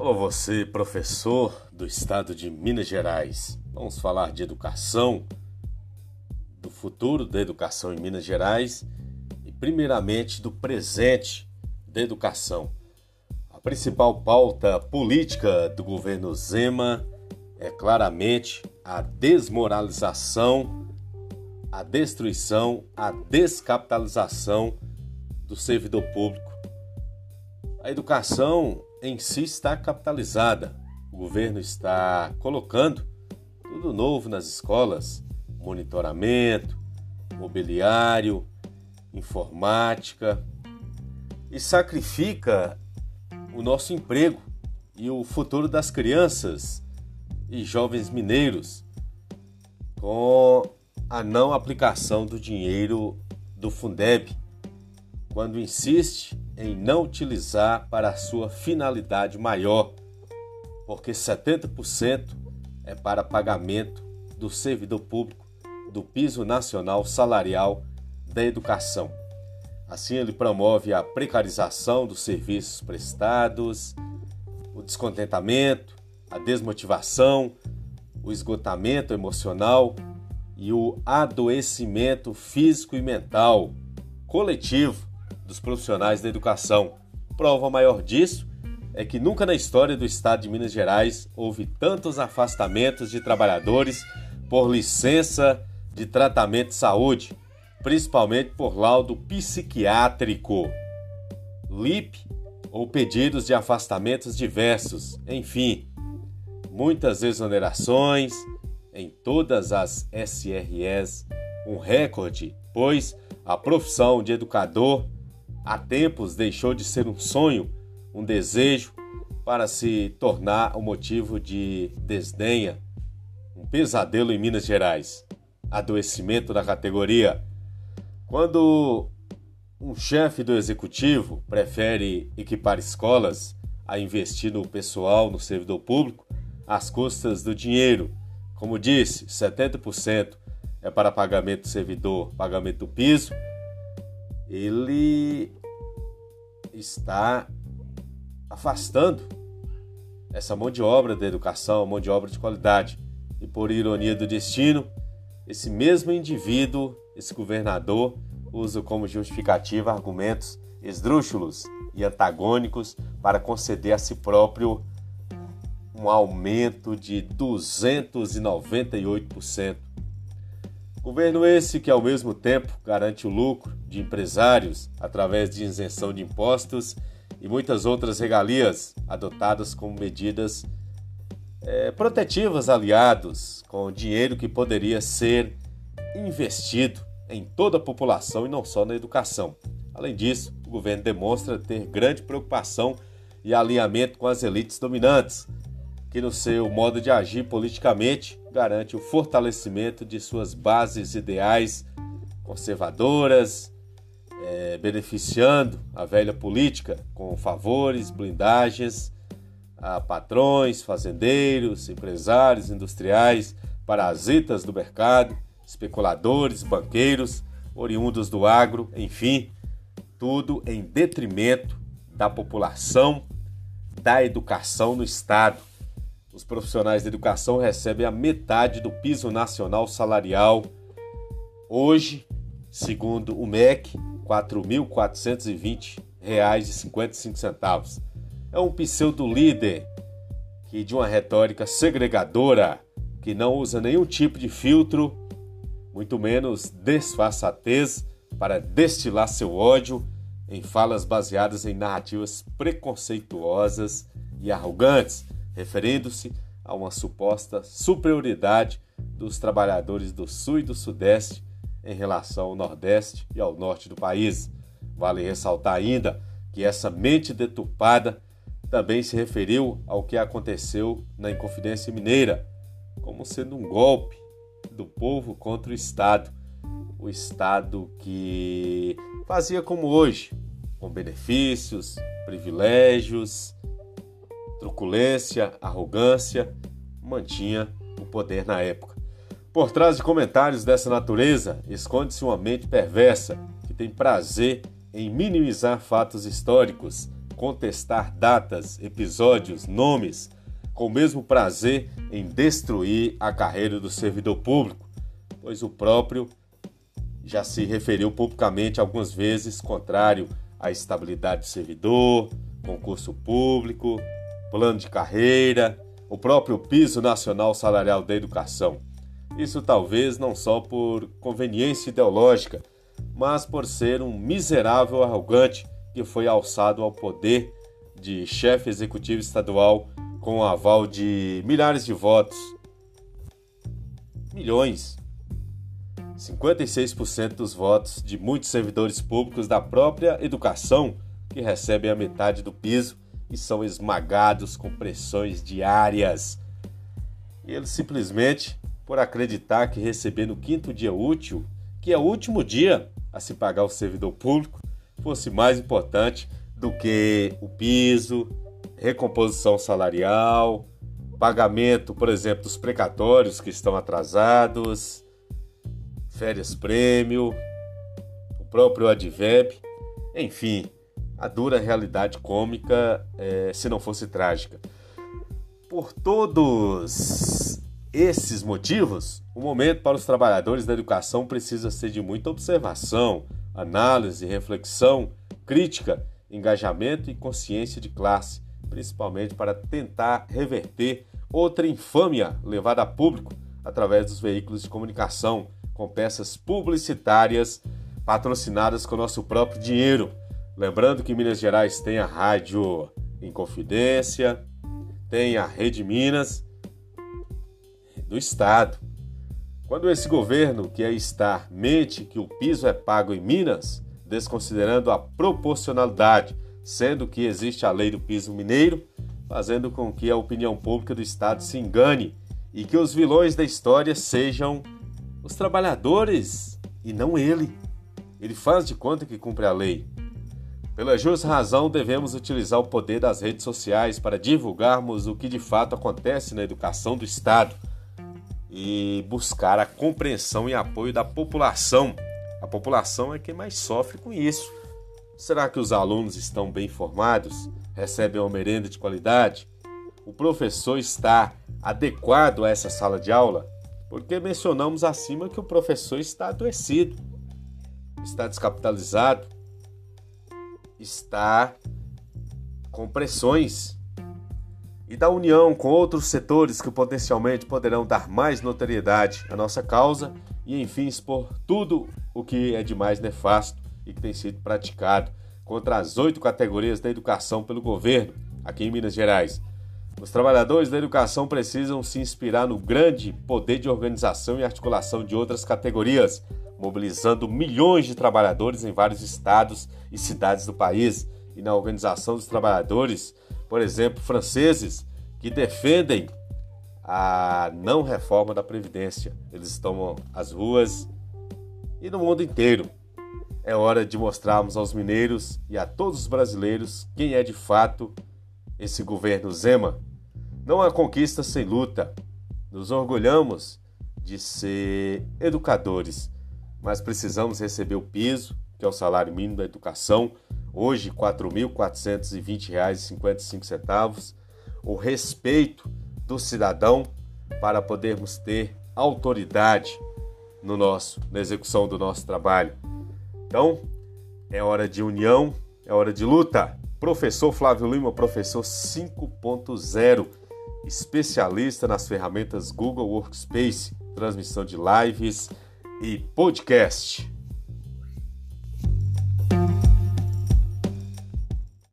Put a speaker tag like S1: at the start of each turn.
S1: Olá, você, professor do estado de Minas Gerais. Vamos falar de educação, do futuro da educação em Minas Gerais e, primeiramente, do presente da educação. A principal pauta política do governo Zema é claramente a desmoralização, a destruição, a descapitalização do servidor público. A educação em si está capitalizada. O governo está colocando tudo novo nas escolas: monitoramento, mobiliário, informática. E sacrifica o nosso emprego e o futuro das crianças e jovens mineiros com a não aplicação do dinheiro do Fundeb, quando insiste em não utilizar para a sua finalidade maior, porque 70% é para pagamento do servidor público do piso nacional salarial da educação. Assim, ele promove a precarização dos serviços prestados, o descontentamento, a desmotivação, o esgotamento emocional e o adoecimento físico e mental coletivo dos profissionais da educação. Prova maior disso é que nunca na história do estado de Minas Gerais houve tantos afastamentos de trabalhadores por licença de tratamento de saúde, principalmente por laudo psiquiátrico, LIP ou pedidos de afastamentos diversos, enfim, muitas exonerações em todas as SREs, um recorde, pois a profissão de educador há tempos deixou de ser um sonho, um desejo, para se tornar um motivo de desdenha, um pesadelo em Minas Gerais. Adoecimento da categoria. Quando um chefe do executivo prefere equipar escolas a investir no pessoal, no servidor público, às custas do dinheiro. Como disse, 70% é para pagamento do servidor, pagamento do piso. Ele está afastando essa mão de obra da educação, mão de obra de qualidade. E por ironia do destino, esse mesmo indivíduo, esse governador, usa como justificativa argumentos esdrúxulos e antagônicos para conceder a si próprio um aumento de 298%. Governo esse que, ao mesmo tempo, garante o lucro de empresários através de isenção de impostos e muitas outras regalias adotadas como medidas é, protetivas aliados com dinheiro que poderia ser investido em toda a população e não só na educação. Além disso, o governo demonstra ter grande preocupação e alinhamento com as elites dominantes, que no seu modo de agir politicamente garante o fortalecimento de suas bases ideais conservadoras, é, beneficiando a velha política com favores, blindagens a patrões, fazendeiros, empresários, industriais, parasitas do mercado, especuladores, banqueiros, oriundos do agro, enfim, tudo em detrimento da população, da educação no Estado. Os profissionais de educação recebem a metade do piso nacional salarial. Hoje, segundo o MEC, R$ 4.420,55. É um pseudo-líder que de uma retórica segregadora, que não usa nenhum tipo de filtro, muito menos disfarçatez para destilar seu ódio em falas baseadas em narrativas preconceituosas e arrogantes, referindo-se a uma suposta superioridade dos trabalhadores do Sul e do Sudeste em relação ao Nordeste e ao Norte do país. Vale ressaltar ainda que essa mente deturpada também se referiu ao que aconteceu na Inconfidência Mineira, como sendo um golpe do povo contra o Estado. O Estado que fazia como hoje, com benefícios, privilégios, truculência, arrogância, mantinha o poder na época. Por trás de comentários dessa natureza, esconde-se uma mente perversa que tem prazer em minimizar fatos históricos contestar datas, episódios, nomes, com o mesmo prazer em destruir a carreira do servidor público, pois o próprio já se referiu publicamente algumas vezes contrário à estabilidade do servidor, concurso público, plano de carreira, o próprio piso nacional salarial da educação. Isso talvez não só por conveniência ideológica, mas por ser um miserável arrogante que foi alçado ao poder de chefe executivo estadual com o aval de milhares de votos. Milhões. 56% dos votos de muitos servidores públicos da própria educação que recebem a metade do piso e são esmagados com pressões diárias. E eles simplesmente, por acreditar que receber no quinto dia útil, que é o último dia a se pagar o servidor público, fosse mais importante do que o piso, recomposição salarial, pagamento, por exemplo, dos precatórios que estão atrasados, férias prêmio, o próprio advep, enfim, a dura realidade cômica é, se não fosse trágica. Por todos esses motivos, o momento para os trabalhadores da educação precisa ser de muita observação, análise, reflexão, crítica, engajamento e consciência de classe, principalmente para tentar reverter outra infâmia levada a público através dos veículos de comunicação com peças publicitárias patrocinadas com nosso próprio dinheiro Lembrando que Minas Gerais tem a Rádio Inconfidência, tem a Rede Minas do Estado. Quando esse governo que aí está mente que o piso é pago em Minas, desconsiderando a proporcionalidade, sendo que existe a lei do piso mineiro, fazendo com que a opinião pública do Estado se engane e que os vilões da história sejam os trabalhadores e não ele. Ele faz de conta que cumpre a lei. Pela justa razão, devemos utilizar o poder das redes sociais para divulgarmos o que de fato acontece na educação do Estado e buscar a compreensão e apoio da população. A população é quem mais sofre com isso. Será que os alunos estão bem informados? Recebem uma merenda de qualidade? O professor está adequado a essa sala de aula? Porque mencionamos acima que o professor está adoecido, está descapitalizado, está com pressões e da união com outros setores que potencialmente poderão dar mais notoriedade à nossa causa e, enfim, expor tudo o que é de mais nefasto e que tem sido praticado contra as oito categorias da educação pelo governo aqui em Minas Gerais. Os trabalhadores da educação precisam se inspirar no grande poder de organização e articulação de outras categorias mobilizando milhões de trabalhadores em vários estados e cidades do país e na organização dos trabalhadores, por exemplo, franceses, que defendem a não reforma da Previdência. Eles estão às ruas e no mundo inteiro. É hora de mostrarmos aos mineiros e a todos os brasileiros quem é de fato esse governo Zema. Não há conquista sem luta. Nos orgulhamos de ser educadores mas precisamos receber o piso, que é o salário mínimo da educação, hoje R$ 4.420,55, o respeito do cidadão para podermos ter autoridade no nosso, na execução do nosso trabalho. Então, é hora de união, é hora de luta. Professor Flávio Lima, professor 5.0, especialista nas ferramentas Google Workspace, transmissão de lives, e podcast.